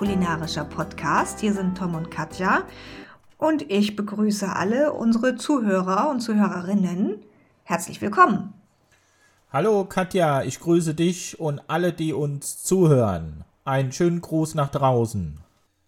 kulinarischer Podcast. Hier sind Tom und Katja und ich begrüße alle unsere Zuhörer und Zuhörerinnen. Herzlich willkommen. Hallo Katja, ich grüße dich und alle, die uns zuhören. Einen schönen Gruß nach draußen.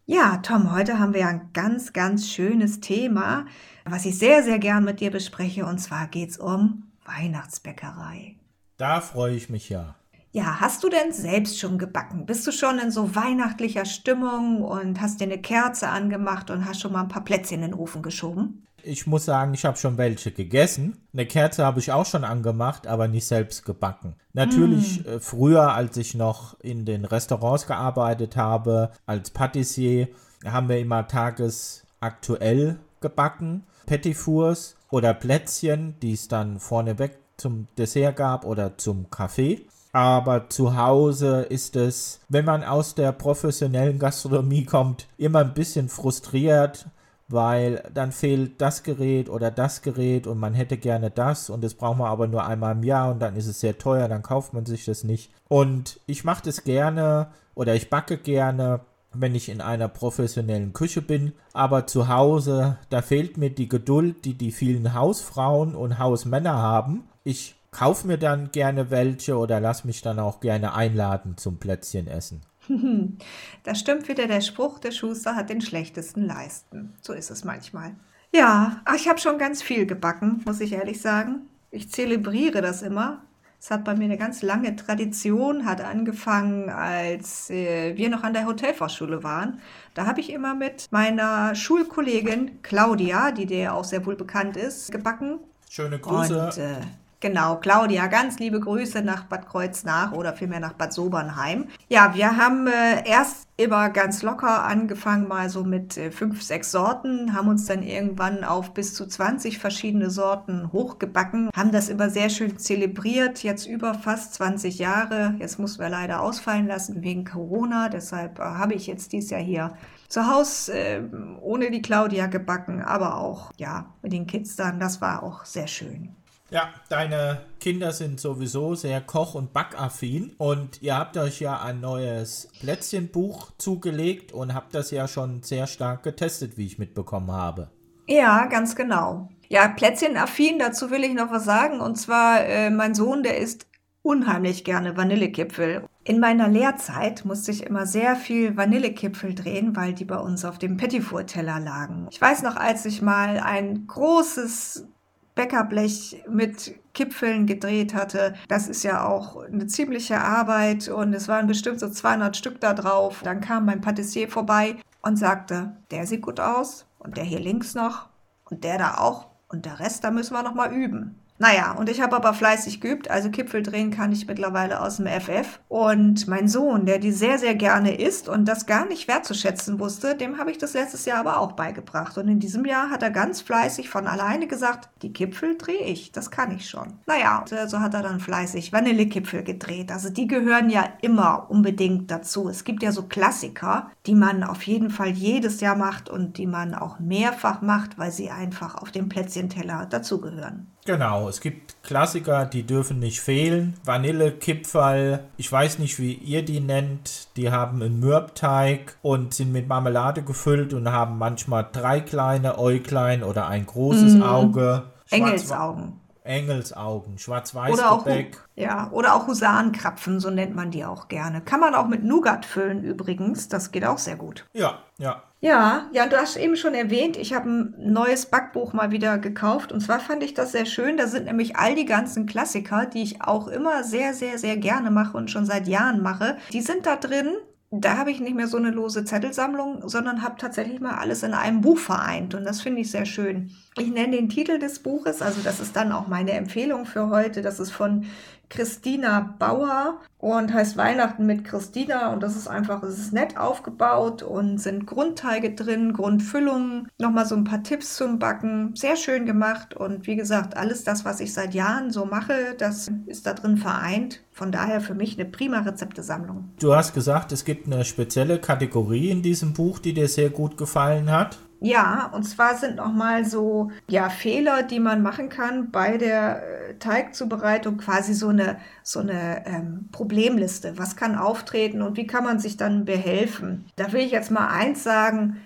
Ja, Tom, heute haben wir ein ganz, ganz schönes Thema, was ich sehr, sehr gern mit dir bespreche. Und zwar geht es um Weihnachtsbäckerei. Da freue ich mich ja. Ja, hast du denn selbst schon gebacken? Bist du schon in so weihnachtlicher Stimmung und hast dir eine Kerze angemacht und hast schon mal ein paar Plätzchen in den Ofen geschoben? Ich muss sagen, ich habe schon welche gegessen. Eine Kerze habe ich auch schon angemacht, aber nicht selbst gebacken. Natürlich mm. früher, als ich noch in den Restaurants gearbeitet habe, als Patissier, haben wir immer tagesaktuell gebacken. Petit Fours oder Plätzchen, die es dann vorneweg zum Dessert gab oder zum Kaffee. Aber zu Hause ist es, wenn man aus der professionellen Gastronomie kommt, immer ein bisschen frustriert, weil dann fehlt das Gerät oder das Gerät und man hätte gerne das und das braucht man aber nur einmal im Jahr und dann ist es sehr teuer, dann kauft man sich das nicht. Und ich mache das gerne oder ich backe gerne, wenn ich in einer professionellen Küche bin, aber zu Hause, da fehlt mir die Geduld, die die vielen Hausfrauen und Hausmänner haben. Ich kauf mir dann gerne welche oder lass mich dann auch gerne einladen zum Plätzchen essen. Da stimmt wieder der Spruch, der Schuster hat den schlechtesten Leisten. So ist es manchmal. Ja, ich habe schon ganz viel gebacken, muss ich ehrlich sagen. Ich zelebriere das immer. Es hat bei mir eine ganz lange Tradition, hat angefangen, als äh, wir noch an der Hotelfachschule waren. Da habe ich immer mit meiner Schulkollegin Claudia, die dir auch sehr wohl bekannt ist, gebacken. Schöne Grüße. Und, äh, Genau, Claudia, ganz liebe Grüße nach Bad Kreuznach oder vielmehr nach Bad Sobernheim. Ja, wir haben äh, erst immer ganz locker angefangen, mal so mit äh, fünf, sechs Sorten, haben uns dann irgendwann auf bis zu 20 verschiedene Sorten hochgebacken, haben das immer sehr schön zelebriert, jetzt über fast 20 Jahre. Jetzt mussten wir leider ausfallen lassen wegen Corona, deshalb äh, habe ich jetzt dieses Jahr hier zu Hause äh, ohne die Claudia gebacken, aber auch ja mit den Kids dann. Das war auch sehr schön. Ja, deine Kinder sind sowieso sehr koch- und backaffin und ihr habt euch ja ein neues Plätzchenbuch zugelegt und habt das ja schon sehr stark getestet, wie ich mitbekommen habe. Ja, ganz genau. Ja, Plätzchenaffin, dazu will ich noch was sagen. Und zwar, äh, mein Sohn, der isst unheimlich gerne Vanillekipfel. In meiner Lehrzeit musste ich immer sehr viel Vanillekipfel drehen, weil die bei uns auf dem Petitfour-Teller lagen. Ich weiß noch, als ich mal ein großes Bäckerblech mit Kipfeln gedreht hatte. Das ist ja auch eine ziemliche Arbeit und es waren bestimmt so 200 Stück da drauf. Dann kam mein Patissier vorbei und sagte, der sieht gut aus und der hier links noch und der da auch und der Rest, da müssen wir noch mal üben. Naja, und ich habe aber fleißig geübt, also Kipfel drehen kann ich mittlerweile aus dem FF. Und mein Sohn, der die sehr, sehr gerne isst und das gar nicht wertzuschätzen wusste, dem habe ich das letztes Jahr aber auch beigebracht. Und in diesem Jahr hat er ganz fleißig von alleine gesagt, die Kipfel drehe ich, das kann ich schon. Naja, äh, so hat er dann fleißig Vanillekipfel gedreht. Also die gehören ja immer unbedingt dazu. Es gibt ja so Klassiker, die man auf jeden Fall jedes Jahr macht und die man auch mehrfach macht, weil sie einfach auf dem Plätzchenteller dazugehören. Genau, es gibt Klassiker, die dürfen nicht fehlen. Vanille, Kipferl, ich weiß nicht, wie ihr die nennt. Die haben einen Mürbteig und sind mit Marmelade gefüllt und haben manchmal drei kleine Äuglein oder ein großes mm. Auge. Engelsaugen. Engelsaugen, schwarz-weiß Gebäck. Ja, oder auch Husarenkrapfen, so nennt man die auch gerne. Kann man auch mit Nougat füllen übrigens, das geht auch sehr gut. Ja, ja. Ja, ja, du hast eben schon erwähnt, ich habe ein neues Backbuch mal wieder gekauft und zwar fand ich das sehr schön. Da sind nämlich all die ganzen Klassiker, die ich auch immer sehr, sehr, sehr gerne mache und schon seit Jahren mache. Die sind da drin da habe ich nicht mehr so eine lose Zettelsammlung, sondern habe tatsächlich mal alles in einem Buch vereint. Und das finde ich sehr schön. Ich nenne den Titel des Buches, also das ist dann auch meine Empfehlung für heute. Das ist von Christina Bauer und heißt Weihnachten mit Christina und das ist einfach, es ist nett aufgebaut und sind Grundteige drin, Grundfüllungen, nochmal so ein paar Tipps zum Backen, sehr schön gemacht und wie gesagt, alles das, was ich seit Jahren so mache, das ist da drin vereint. Von daher für mich eine prima Rezeptesammlung. Du hast gesagt, es gibt eine spezielle Kategorie in diesem Buch, die dir sehr gut gefallen hat. Ja, und zwar sind nochmal so ja, Fehler, die man machen kann bei der äh, Teigzubereitung, quasi so eine, so eine ähm, Problemliste. Was kann auftreten und wie kann man sich dann behelfen? Da will ich jetzt mal eins sagen.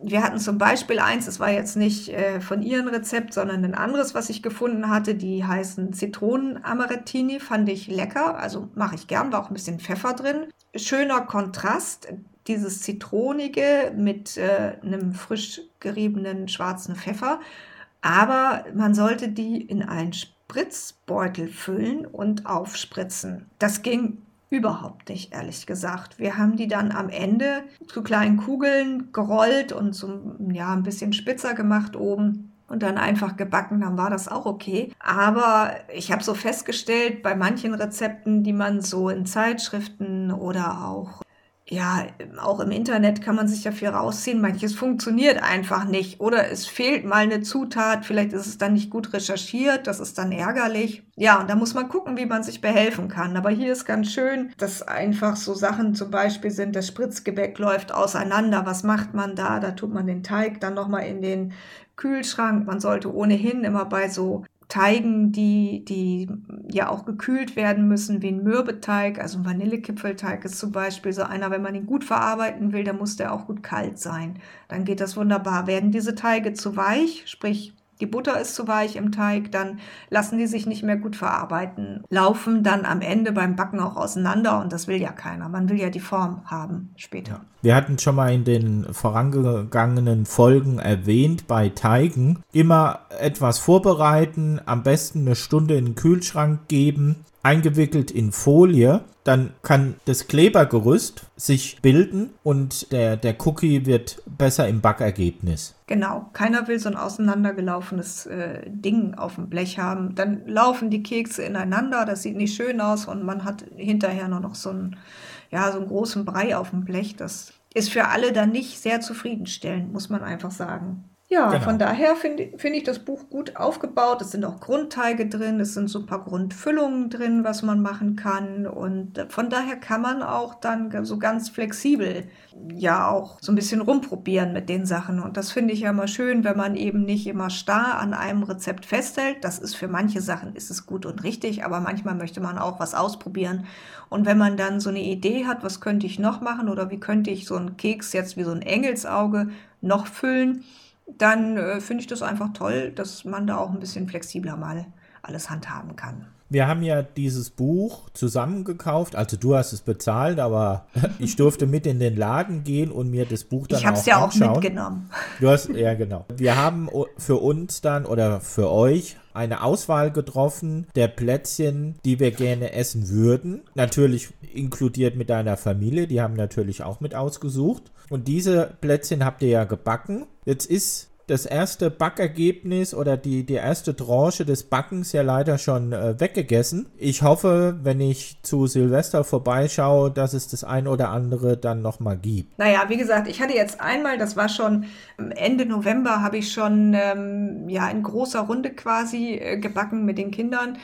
Wir hatten zum Beispiel eins, es war jetzt nicht äh, von Ihrem Rezept, sondern ein anderes, was ich gefunden hatte. Die heißen Zitronen-Amarettini, fand ich lecker. Also mache ich gern, war auch ein bisschen Pfeffer drin. Schöner Kontrast dieses Zitronige mit äh, einem frisch geriebenen schwarzen Pfeffer. Aber man sollte die in einen Spritzbeutel füllen und aufspritzen. Das ging überhaupt nicht, ehrlich gesagt. Wir haben die dann am Ende zu kleinen Kugeln gerollt und so ja, ein bisschen spitzer gemacht oben und dann einfach gebacken, dann war das auch okay. Aber ich habe so festgestellt, bei manchen Rezepten, die man so in Zeitschriften oder auch ja, auch im Internet kann man sich ja viel rausziehen. Manches funktioniert einfach nicht. Oder es fehlt mal eine Zutat. Vielleicht ist es dann nicht gut recherchiert. Das ist dann ärgerlich. Ja, und da muss man gucken, wie man sich behelfen kann. Aber hier ist ganz schön, dass einfach so Sachen zum Beispiel sind, das Spritzgebäck läuft auseinander. Was macht man da? Da tut man den Teig dann nochmal in den Kühlschrank. Man sollte ohnehin immer bei so Teigen, die, die ja auch gekühlt werden müssen, wie ein Mürbeteig, also ein Vanillekipfelteig ist zum Beispiel so einer, wenn man ihn gut verarbeiten will, dann muss der auch gut kalt sein. Dann geht das wunderbar. Werden diese Teige zu weich, sprich die Butter ist zu weich im Teig, dann lassen die sich nicht mehr gut verarbeiten, laufen dann am Ende beim Backen auch auseinander und das will ja keiner. Man will ja die Form haben später. Wir hatten schon mal in den vorangegangenen Folgen erwähnt, bei Teigen immer etwas vorbereiten, am besten eine Stunde in den Kühlschrank geben, eingewickelt in Folie, dann kann das Klebergerüst sich bilden und der, der Cookie wird besser im Backergebnis. Genau, keiner will so ein auseinandergelaufenes äh, Ding auf dem Blech haben. Dann laufen die Kekse ineinander, das sieht nicht schön aus und man hat hinterher nur noch so einen, ja, so einen großen Brei auf dem Blech. Das ist für alle dann nicht sehr zufriedenstellend, muss man einfach sagen. Ja, genau. von daher finde find ich das Buch gut aufgebaut. Es sind auch Grundteige drin, es sind so ein paar Grundfüllungen drin, was man machen kann. Und von daher kann man auch dann so ganz flexibel ja auch so ein bisschen rumprobieren mit den Sachen. Und das finde ich ja immer schön, wenn man eben nicht immer starr an einem Rezept festhält. Das ist für manche Sachen ist es gut und richtig, aber manchmal möchte man auch was ausprobieren. Und wenn man dann so eine Idee hat, was könnte ich noch machen oder wie könnte ich so einen Keks jetzt wie so ein Engelsauge noch füllen, dann äh, finde ich das einfach toll, dass man da auch ein bisschen flexibler mal alles handhaben kann. Wir haben ja dieses Buch zusammengekauft, also du hast es bezahlt, aber ich durfte mit in den Laden gehen und mir das Buch dann ich auch ja anschauen. auch mitgenommen. Du hast ja genau. Wir haben für uns dann oder für euch eine Auswahl getroffen der Plätzchen, die wir gerne essen würden. Natürlich inkludiert mit deiner Familie, die haben natürlich auch mit ausgesucht. Und diese Plätzchen habt ihr ja gebacken. Jetzt ist das erste Backergebnis oder die, die erste Tranche des Backens ja leider schon äh, weggegessen. Ich hoffe, wenn ich zu Silvester vorbeischaue, dass es das ein oder andere dann nochmal gibt. Naja, wie gesagt, ich hatte jetzt einmal, das war schon Ende November, habe ich schon ähm, ja in großer Runde quasi äh, gebacken mit den Kindern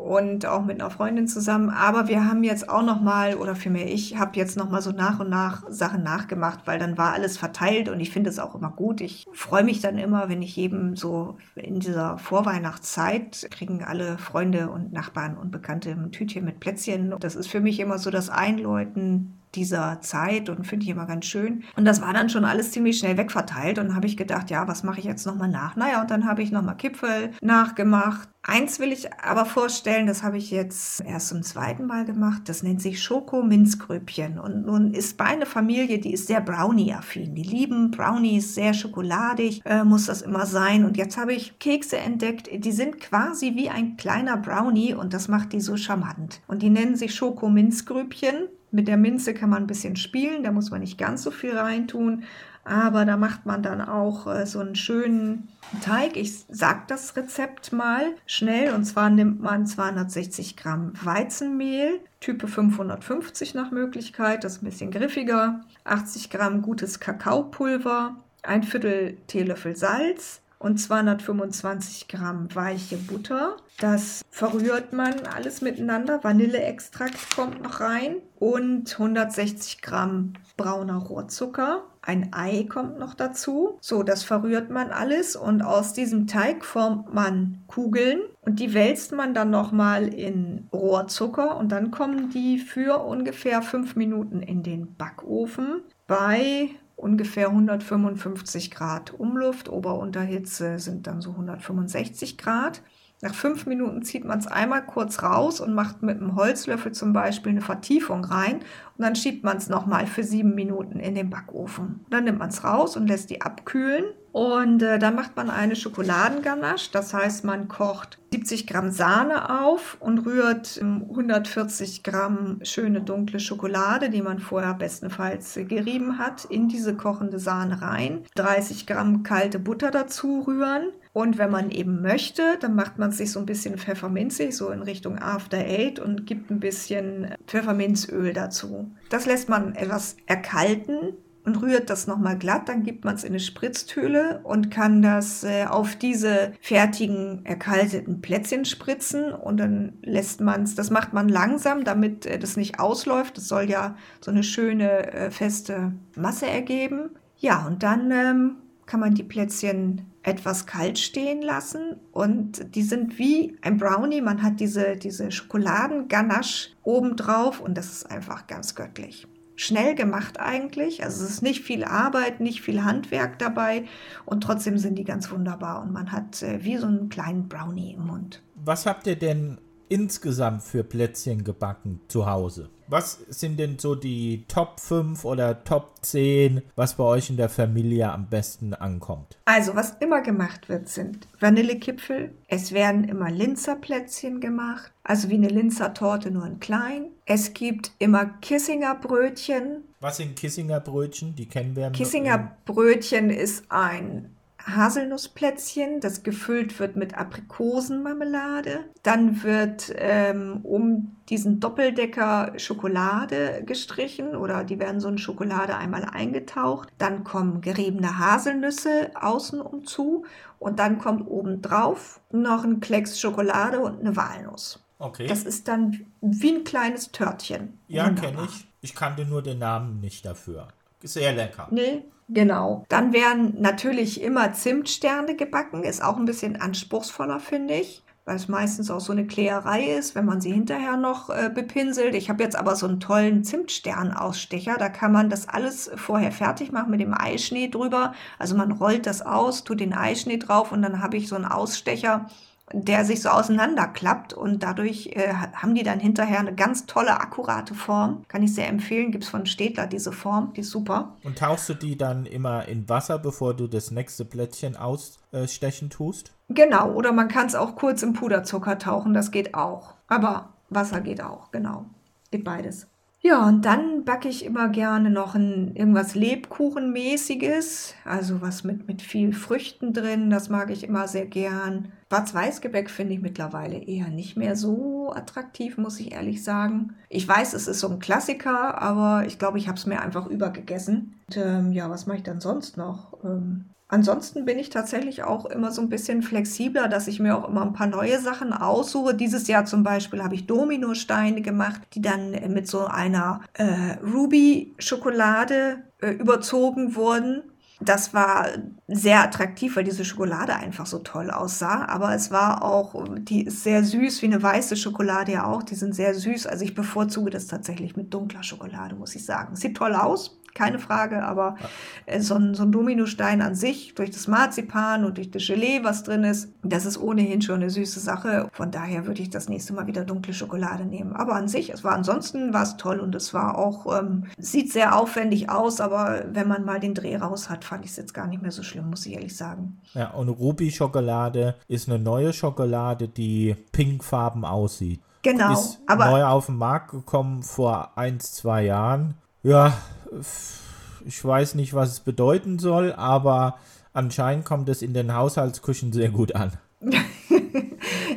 und auch mit einer Freundin zusammen. Aber wir haben jetzt auch noch mal, oder vielmehr ich, habe jetzt noch mal so nach und nach Sachen nachgemacht, weil dann war alles verteilt und ich finde es auch immer gut. Ich freue mich dann immer, wenn ich eben so in dieser Vorweihnachtszeit kriegen alle Freunde und Nachbarn und Bekannte ein Tütchen mit Plätzchen. Das ist für mich immer so das Einläuten dieser Zeit und finde ich immer ganz schön. Und das war dann schon alles ziemlich schnell wegverteilt und habe ich gedacht, ja, was mache ich jetzt nochmal nach? Naja, und dann habe ich nochmal Kipfel nachgemacht. Eins will ich aber vorstellen, das habe ich jetzt erst zum zweiten Mal gemacht. Das nennt sich Schoko-Minzgröbchen. Und nun ist meine Familie, die ist sehr Brownie-affin. Die lieben Brownies, sehr schokoladig, äh, muss das immer sein. Und jetzt habe ich Kekse entdeckt, die sind quasi wie ein kleiner Brownie und das macht die so charmant. Und die nennen sich Schoko-Minzgröbchen. Mit der Minze kann man ein bisschen spielen, da muss man nicht ganz so viel reintun, aber da macht man dann auch äh, so einen schönen Teig. Ich sage das Rezept mal schnell und zwar nimmt man 260 Gramm Weizenmehl, Type 550 nach Möglichkeit, das ist ein bisschen griffiger, 80 Gramm gutes Kakaopulver, ein Viertel Teelöffel Salz, und 225 Gramm weiche Butter. Das verrührt man alles miteinander. Vanilleextrakt kommt noch rein und 160 Gramm brauner Rohrzucker. Ein Ei kommt noch dazu. So, das verrührt man alles und aus diesem Teig formt man Kugeln und die wälzt man dann nochmal in Rohrzucker und dann kommen die für ungefähr fünf Minuten in den Backofen bei ungefähr 155 Grad Umluft. Ober-Unterhitze sind dann so 165 Grad. Nach fünf Minuten zieht man es einmal kurz raus und macht mit einem Holzlöffel zum Beispiel eine Vertiefung rein und dann schiebt man es nochmal für sieben Minuten in den Backofen. Dann nimmt man es raus und lässt die abkühlen und äh, dann macht man eine Schokoladenganache. Das heißt, man kocht 70 Gramm Sahne auf und rührt 140 Gramm schöne dunkle Schokolade, die man vorher bestenfalls gerieben hat, in diese kochende Sahne rein. 30 Gramm kalte Butter dazu rühren. Und wenn man eben möchte, dann macht man sich so ein bisschen pfefferminzig, so in Richtung After Eight und gibt ein bisschen Pfefferminzöl dazu. Das lässt man etwas erkalten und rührt das nochmal glatt. Dann gibt man es in eine Spritztüle und kann das äh, auf diese fertigen erkalteten Plätzchen spritzen und dann lässt man es, das macht man langsam, damit äh, das nicht ausläuft. Das soll ja so eine schöne äh, feste Masse ergeben. Ja, und dann ähm, kann man die Plätzchen etwas kalt stehen lassen und die sind wie ein Brownie. Man hat diese, diese Schokoladenganache obendrauf und das ist einfach ganz göttlich. Schnell gemacht eigentlich, also es ist nicht viel Arbeit, nicht viel Handwerk dabei und trotzdem sind die ganz wunderbar und man hat äh, wie so einen kleinen Brownie im Mund. Was habt ihr denn insgesamt für Plätzchen gebacken zu Hause? Was sind denn so die Top 5 oder Top 10, was bei euch in der Familie am besten ankommt? Also, was immer gemacht wird, sind Vanillekipfel. Es werden immer Linzerplätzchen gemacht, also wie eine Linzertorte, nur in klein. Es gibt immer Kissinger Brötchen. Was sind Kissinger Brötchen? Die kennen wir. Kissinger Brötchen ist ein Haselnussplätzchen, das gefüllt wird mit Aprikosenmarmelade. Dann wird ähm, um diesen Doppeldecker Schokolade gestrichen oder die werden so in Schokolade einmal eingetaucht. Dann kommen geriebene Haselnüsse außen um zu und dann kommt obendrauf noch ein Klecks Schokolade und eine Walnuss. Okay. Das ist dann wie ein kleines Törtchen. Ja, kenne ich. Ich kannte nur den Namen nicht dafür. Sehr lecker. Nee, Genau. Dann werden natürlich immer Zimtsterne gebacken, ist auch ein bisschen anspruchsvoller, finde ich weil es meistens auch so eine Kläerei ist, wenn man sie hinterher noch äh, bepinselt. Ich habe jetzt aber so einen tollen Zimtsternausstecher, da kann man das alles vorher fertig machen mit dem Eischnee drüber. Also man rollt das aus, tut den Eischnee drauf und dann habe ich so einen Ausstecher, der sich so auseinanderklappt und dadurch äh, haben die dann hinterher eine ganz tolle, akkurate Form. Kann ich sehr empfehlen. Gibt es von Städtler diese Form, die ist super. Und tauchst du die dann immer in Wasser, bevor du das nächste Plättchen ausstechen tust? Genau, oder man kann es auch kurz im Puderzucker tauchen, das geht auch. Aber Wasser geht auch, genau. Geht beides. Ja, und dann backe ich immer gerne noch ein, irgendwas Lebkuchenmäßiges, also was mit, mit viel Früchten drin, das mag ich immer sehr gern. Schwarz-Weiß-Gebäck finde ich mittlerweile eher nicht mehr so attraktiv, muss ich ehrlich sagen. Ich weiß, es ist so ein Klassiker, aber ich glaube, ich habe es mir einfach übergegessen. Und, ähm, ja, was mache ich dann sonst noch? Ähm, Ansonsten bin ich tatsächlich auch immer so ein bisschen flexibler, dass ich mir auch immer ein paar neue Sachen aussuche. Dieses Jahr zum Beispiel habe ich Dominosteine gemacht, die dann mit so einer äh, Ruby-Schokolade äh, überzogen wurden. Das war sehr attraktiv, weil diese Schokolade einfach so toll aussah. Aber es war auch, die ist sehr süß, wie eine weiße Schokolade ja auch. Die sind sehr süß. Also ich bevorzuge das tatsächlich mit dunkler Schokolade, muss ich sagen. Sieht toll aus, keine Frage, aber äh, so, ein, so ein Dominostein an sich, durch das Marzipan und durch das Gelee, was drin ist, das ist ohnehin schon eine süße Sache. Von daher würde ich das nächste Mal wieder dunkle Schokolade nehmen. Aber an sich, es war ansonsten war es toll und es war auch, ähm, sieht sehr aufwendig aus, aber wenn man mal den Dreh raus hat, fand ich es jetzt gar nicht mehr so schlimm, muss ich ehrlich sagen. Ja, und Ruby-Schokolade ist eine neue Schokolade, die pinkfarben aussieht. Genau. Ist aber neu auf den Markt gekommen vor ein, zwei Jahren. Ja, ich weiß nicht, was es bedeuten soll, aber anscheinend kommt es in den Haushaltsküchen sehr gut an.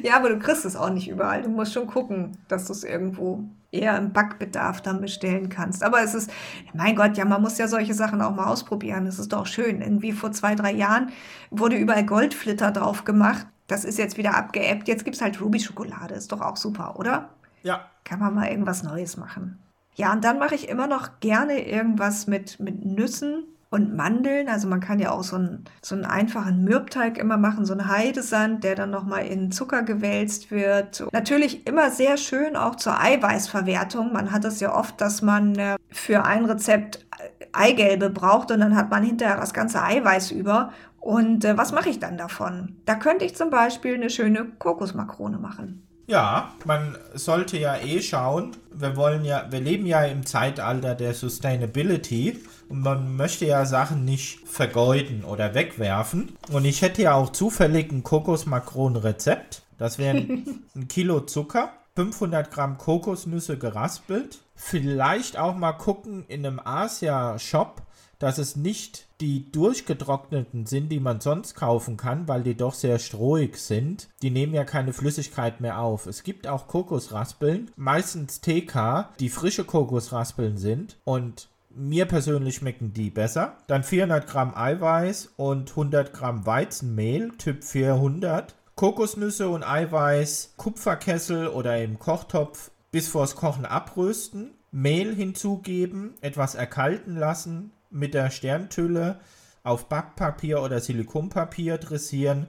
ja, aber du kriegst es auch nicht überall. Du musst schon gucken, dass du es irgendwo eher im Backbedarf dann bestellen kannst. Aber es ist, mein Gott, ja, man muss ja solche Sachen auch mal ausprobieren. Das ist doch schön. Irgendwie vor zwei, drei Jahren wurde überall Goldflitter drauf gemacht. Das ist jetzt wieder abgeebbt. Jetzt gibt es halt Ruby-Schokolade. Ist doch auch super, oder? Ja. Kann man mal irgendwas Neues machen. Ja, und dann mache ich immer noch gerne irgendwas mit, mit Nüssen und Mandeln. Also man kann ja auch so einen, so einen einfachen Mürbteig immer machen, so einen Heidesand, der dann nochmal in Zucker gewälzt wird. Natürlich immer sehr schön auch zur Eiweißverwertung. Man hat es ja oft, dass man äh, für ein Rezept Eigelbe braucht und dann hat man hinterher das ganze Eiweiß über. Und äh, was mache ich dann davon? Da könnte ich zum Beispiel eine schöne Kokosmakrone machen. Ja, man sollte ja eh schauen, wir wollen ja, wir leben ja im Zeitalter der Sustainability und man möchte ja Sachen nicht vergeuden oder wegwerfen. Und ich hätte ja auch zufällig ein Kokosmakronenrezept. Das wären ein Kilo Zucker, 500 Gramm Kokosnüsse geraspelt. Vielleicht auch mal gucken in einem Asia-Shop, dass es nicht die durchgetrockneten sind, die man sonst kaufen kann, weil die doch sehr strohig sind. Die nehmen ja keine Flüssigkeit mehr auf. Es gibt auch Kokosraspeln, meistens TK, die frische Kokosraspeln sind und mir persönlich schmecken die besser. Dann 400 Gramm Eiweiß und 100 Gramm Weizenmehl, Typ 400. Kokosnüsse und Eiweiß, Kupferkessel oder im Kochtopf bis vors Kochen abrösten. Mehl hinzugeben, etwas erkalten lassen, mit der Sterntülle auf Backpapier oder Silikonpapier dressieren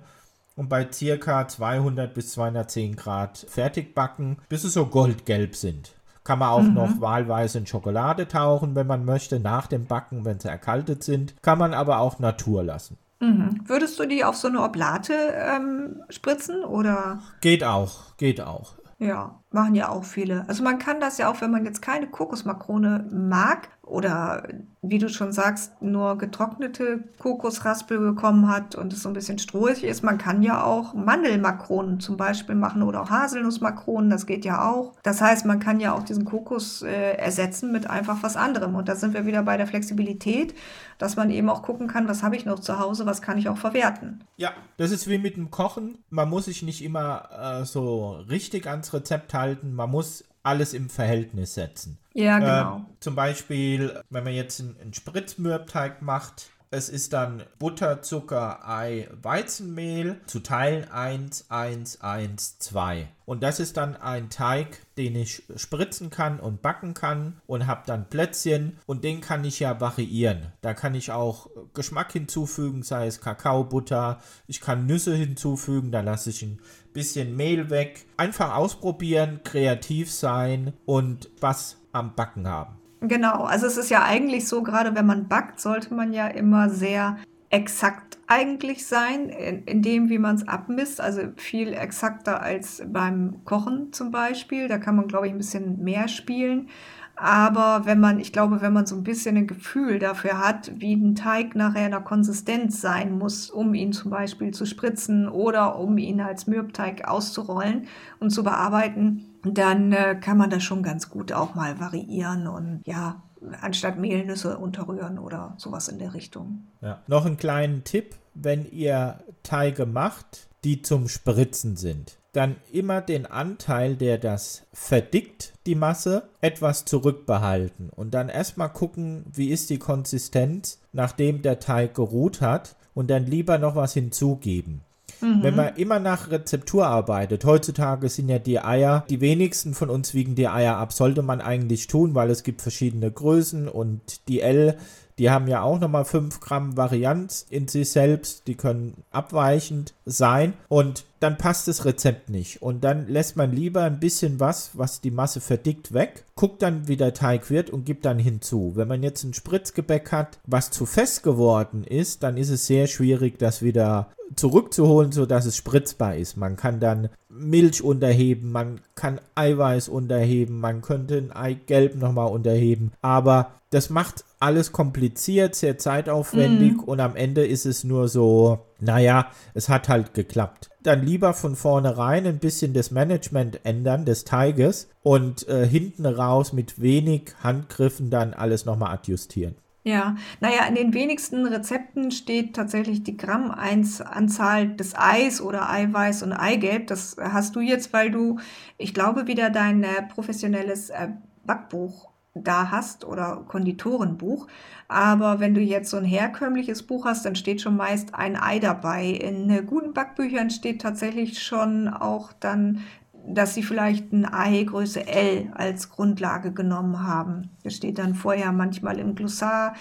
und bei ca. 200 bis 210 Grad fertig backen, bis sie so goldgelb sind. Kann man auch mhm. noch wahlweise in Schokolade tauchen, wenn man möchte, nach dem Backen, wenn sie erkaltet sind. Kann man aber auch Natur lassen. Mhm. Würdest du die auf so eine Oblate ähm, spritzen oder? Geht auch, geht auch. Ja, machen ja auch viele. Also man kann das ja auch, wenn man jetzt keine Kokosmakrone mag, oder wie du schon sagst, nur getrocknete Kokosraspel bekommen hat und es so ein bisschen strohig ist. Man kann ja auch Mandelmakronen zum Beispiel machen oder auch Haselnussmakronen, das geht ja auch. Das heißt, man kann ja auch diesen Kokos äh, ersetzen mit einfach was anderem. Und da sind wir wieder bei der Flexibilität, dass man eben auch gucken kann, was habe ich noch zu Hause, was kann ich auch verwerten. Ja, das ist wie mit dem Kochen. Man muss sich nicht immer äh, so richtig ans Rezept halten. Man muss alles im Verhältnis setzen. Ja, genau. Ähm, zum Beispiel, wenn man jetzt einen, einen Spritzmürbteig macht, es ist dann Butter, Zucker, Ei, Weizenmehl zu teilen 1, 1, 1, 2. Und das ist dann ein Teig, den ich spritzen kann und backen kann und habe dann Plätzchen und den kann ich ja variieren. Da kann ich auch Geschmack hinzufügen, sei es Kakao, Butter. Ich kann Nüsse hinzufügen, da lasse ich ein bisschen Mehl weg. Einfach ausprobieren, kreativ sein und was am Backen haben. Genau, also es ist ja eigentlich so, gerade wenn man backt, sollte man ja immer sehr exakt eigentlich sein, in, in dem, wie man es abmisst. Also viel exakter als beim Kochen zum Beispiel. Da kann man, glaube ich, ein bisschen mehr spielen. Aber wenn man, ich glaube, wenn man so ein bisschen ein Gefühl dafür hat, wie ein Teig nachher in der Konsistenz sein muss, um ihn zum Beispiel zu spritzen oder um ihn als Mürbteig auszurollen und zu bearbeiten, dann äh, kann man das schon ganz gut auch mal variieren und ja, anstatt Mehlnüsse unterrühren oder sowas in der Richtung. Ja. Noch einen kleinen Tipp, wenn ihr Teige macht, die zum Spritzen sind dann immer den Anteil, der das verdickt, die Masse, etwas zurückbehalten und dann erstmal gucken, wie ist die Konsistenz, nachdem der Teig geruht hat und dann lieber noch was hinzugeben. Mhm. Wenn man immer nach Rezeptur arbeitet, heutzutage sind ja die Eier, die wenigsten von uns wiegen die Eier ab, sollte man eigentlich tun, weil es gibt verschiedene Größen und die L die haben ja auch nochmal 5 Gramm Varianz in sich selbst. Die können abweichend sein. Und dann passt das Rezept nicht. Und dann lässt man lieber ein bisschen was, was die Masse verdickt, weg. Guckt dann, wie der Teig wird und gibt dann hinzu. Wenn man jetzt ein Spritzgebäck hat, was zu fest geworden ist, dann ist es sehr schwierig, das wieder zurückzuholen, sodass es spritzbar ist. Man kann dann Milch unterheben, man kann Eiweiß unterheben, man könnte ein Eigelb nochmal unterheben. Aber das macht alles kompliziert, sehr zeitaufwendig mm. und am Ende ist es nur so, naja, es hat halt geklappt. Dann lieber von vornherein ein bisschen das Management ändern des Teiges und äh, hinten raus mit wenig Handgriffen dann alles nochmal adjustieren. Ja, naja, in den wenigsten Rezepten steht tatsächlich die Gramm-Anzahl des Eis oder Eiweiß und Eigelb. Das hast du jetzt, weil du, ich glaube, wieder dein äh, professionelles äh, Backbuch da hast oder Konditorenbuch. Aber wenn du jetzt so ein herkömmliches Buch hast, dann steht schon meist ein Ei dabei. In guten Backbüchern steht tatsächlich schon auch dann dass sie vielleicht ein Ei Größe L als Grundlage genommen haben. Das steht dann vorher manchmal im Glossar,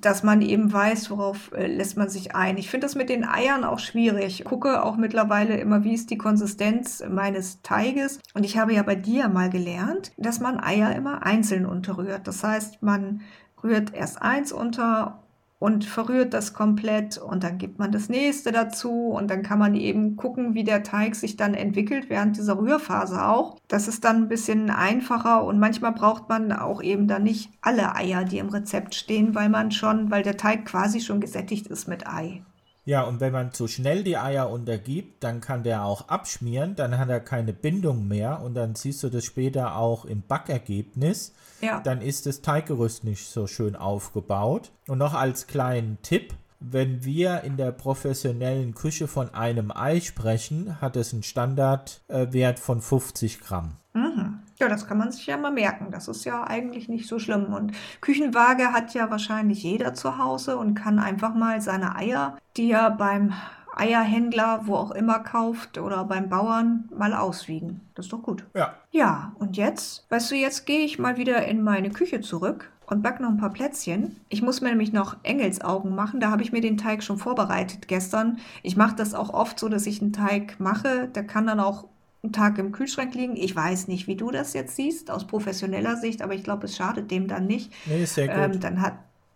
dass man eben weiß, worauf äh, lässt man sich ein. Ich finde das mit den Eiern auch schwierig. Ich gucke auch mittlerweile immer, wie ist die Konsistenz meines Teiges. Und ich habe ja bei dir mal gelernt, dass man Eier immer einzeln unterrührt. Das heißt, man rührt erst eins unter und verrührt das komplett und dann gibt man das nächste dazu und dann kann man eben gucken, wie der Teig sich dann entwickelt während dieser Rührphase auch. Das ist dann ein bisschen einfacher und manchmal braucht man auch eben dann nicht alle Eier, die im Rezept stehen, weil man schon, weil der Teig quasi schon gesättigt ist mit Ei. Ja, und wenn man zu schnell die Eier untergibt, dann kann der auch abschmieren, dann hat er keine Bindung mehr und dann siehst du das später auch im Backergebnis. Ja. Dann ist das Teiggerüst nicht so schön aufgebaut. Und noch als kleinen Tipp, wenn wir in der professionellen Küche von einem Ei sprechen, hat es einen Standardwert von 50 Gramm. Mhm. Ja, das kann man sich ja mal merken. Das ist ja eigentlich nicht so schlimm. Und Küchenwaage hat ja wahrscheinlich jeder zu Hause und kann einfach mal seine Eier, die er beim Eierhändler, wo auch immer kauft oder beim Bauern mal auswiegen. Das ist doch gut. Ja. Ja, und jetzt, weißt du, jetzt gehe ich mal wieder in meine Küche zurück und backe noch ein paar Plätzchen. Ich muss mir nämlich noch Engelsaugen machen. Da habe ich mir den Teig schon vorbereitet gestern. Ich mache das auch oft so, dass ich einen Teig mache. Der kann dann auch einen Tag im Kühlschrank liegen. Ich weiß nicht, wie du das jetzt siehst, aus professioneller Sicht, aber ich glaube, es schadet dem dann nicht. Nee, ist sehr gut. Ähm, dann, hat,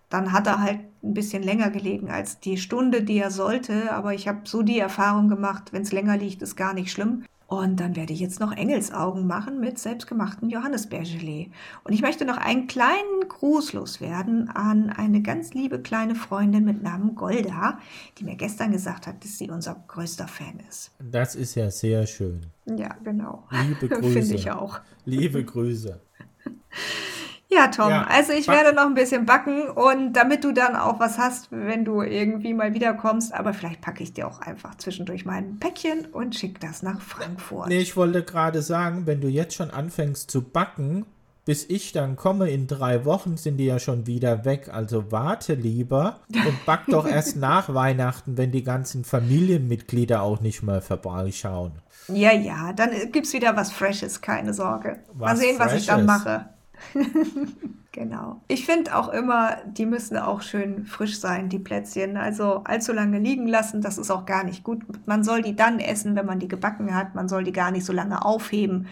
dann hat er halt ein bisschen länger gelegen als die Stunde, die er sollte. Aber ich habe so die Erfahrung gemacht, wenn es länger liegt, ist gar nicht schlimm. Und dann werde ich jetzt noch Engelsaugen machen mit selbstgemachten Johannisbeergelee. Und ich möchte noch einen kleinen Gruß loswerden an eine ganz liebe kleine Freundin mit Namen Golda, die mir gestern gesagt hat, dass sie unser größter Fan ist. Das ist ja sehr schön. Ja, genau. Liebe Grüße. Finde ich auch. Liebe Grüße. Ja, Tom, ja, also ich werde noch ein bisschen backen und damit du dann auch was hast, wenn du irgendwie mal wiederkommst, aber vielleicht packe ich dir auch einfach zwischendurch mal ein Päckchen und schicke das nach Frankfurt. Nee, ich wollte gerade sagen, wenn du jetzt schon anfängst zu backen, bis ich dann komme in drei Wochen, sind die ja schon wieder weg. Also warte lieber und back doch erst nach Weihnachten, wenn die ganzen Familienmitglieder auch nicht mehr vorbeischauen. Ja, ja, dann gibt es wieder was Freshes, keine Sorge. Was mal sehen, Freshes? was ich dann mache. genau. Ich finde auch immer, die müssen auch schön frisch sein, die Plätzchen. Also allzu lange liegen lassen, das ist auch gar nicht gut. Man soll die dann essen, wenn man die gebacken hat. Man soll die gar nicht so lange aufheben.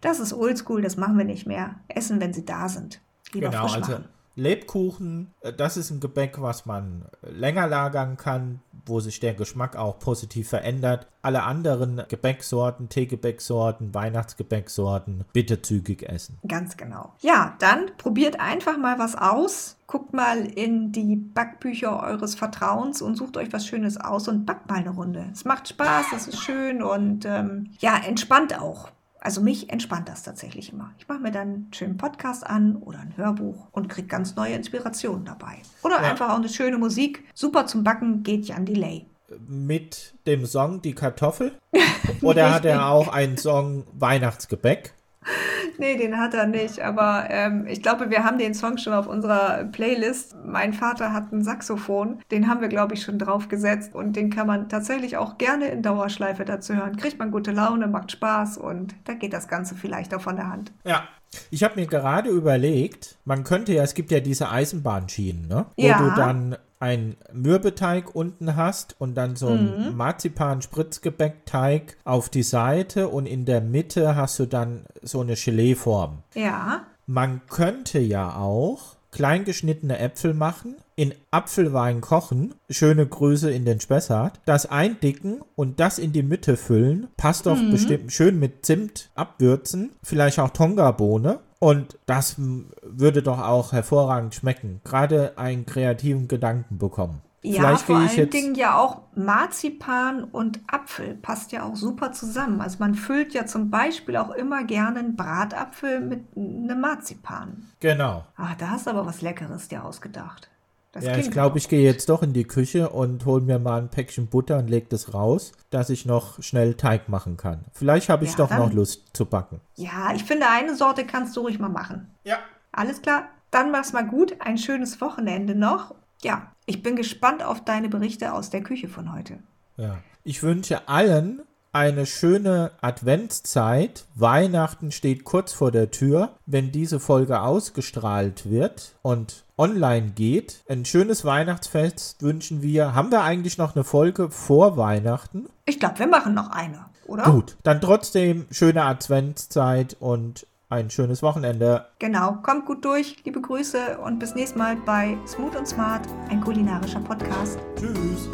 Das ist oldschool, das machen wir nicht mehr. Essen, wenn sie da sind. Lieber genau, frisch also machen. Lebkuchen, äh, das ist ein Gebäck, was man länger lagern kann, wo sich der Geschmack auch positiv verändert. Alle anderen Gebäcksorten, Teegebäcksorten, Weihnachtsgebäcksorten bitte zügig essen. Ganz genau. Ja, dann probiert einfach mal was aus. Guckt mal in die Backbücher eures Vertrauens und sucht euch was Schönes aus und backt mal eine Runde. Es macht Spaß, es ist schön und ähm, ja, entspannt auch. Also mich entspannt das tatsächlich immer. Ich mache mir dann einen schönen Podcast an oder ein Hörbuch und kriege ganz neue Inspirationen dabei. Oder ja. einfach auch eine schöne Musik. Super zum Backen geht Jan Delay. Mit dem Song Die Kartoffel? Oder hat er auch einen Song Weihnachtsgebäck? nee, den hat er nicht. Aber ähm, ich glaube, wir haben den Song schon auf unserer Playlist. Mein Vater hat ein Saxophon. Den haben wir, glaube ich, schon draufgesetzt. Und den kann man tatsächlich auch gerne in Dauerschleife dazu hören. Kriegt man gute Laune, macht Spaß und da geht das Ganze vielleicht auch von der Hand. Ja, ich habe mir gerade überlegt, man könnte ja, es gibt ja diese Eisenbahnschienen, ne? Wo ja. du dann ein Mürbeteig unten hast und dann so ein mhm. Marzipan-Spritzgebäckteig auf die Seite und in der Mitte hast du dann so eine Geleeform. Ja. Man könnte ja auch kleingeschnittene Äpfel machen, in Apfelwein kochen, schöne Grüße in den Spessart, das eindicken und das in die Mitte füllen, passt doch mhm. bestimmt schön mit Zimt abwürzen, vielleicht auch Tonga-Bohne und das würde doch auch hervorragend schmecken. Gerade einen kreativen Gedanken bekommen. Ja, Vielleicht vor allen Dingen ja auch Marzipan und Apfel passt ja auch super zusammen. Also man füllt ja zum Beispiel auch immer gerne einen Bratapfel mit einem Marzipan. Genau. Ach, da hast du aber was Leckeres dir ausgedacht. Das ja, ich glaube, ich gehe jetzt doch in die Küche und hole mir mal ein Päckchen Butter und lege das raus, dass ich noch schnell Teig machen kann. Vielleicht habe ich ja, doch dann, noch Lust zu backen. Ja, ich finde, eine Sorte kannst du ruhig mal machen. Ja. Alles klar. Dann mach's mal gut. Ein schönes Wochenende noch. Ja, ich bin gespannt auf deine Berichte aus der Küche von heute. Ja. Ich wünsche allen eine schöne Adventszeit. Weihnachten steht kurz vor der Tür. Wenn diese Folge ausgestrahlt wird und online geht, ein schönes Weihnachtsfest wünschen wir. Haben wir eigentlich noch eine Folge vor Weihnachten? Ich glaube, wir machen noch eine, oder? Gut, dann trotzdem schöne Adventszeit und ein schönes Wochenende. Genau, kommt gut durch, liebe Grüße und bis nächstes Mal bei Smooth und Smart, ein kulinarischer Podcast. Tschüss.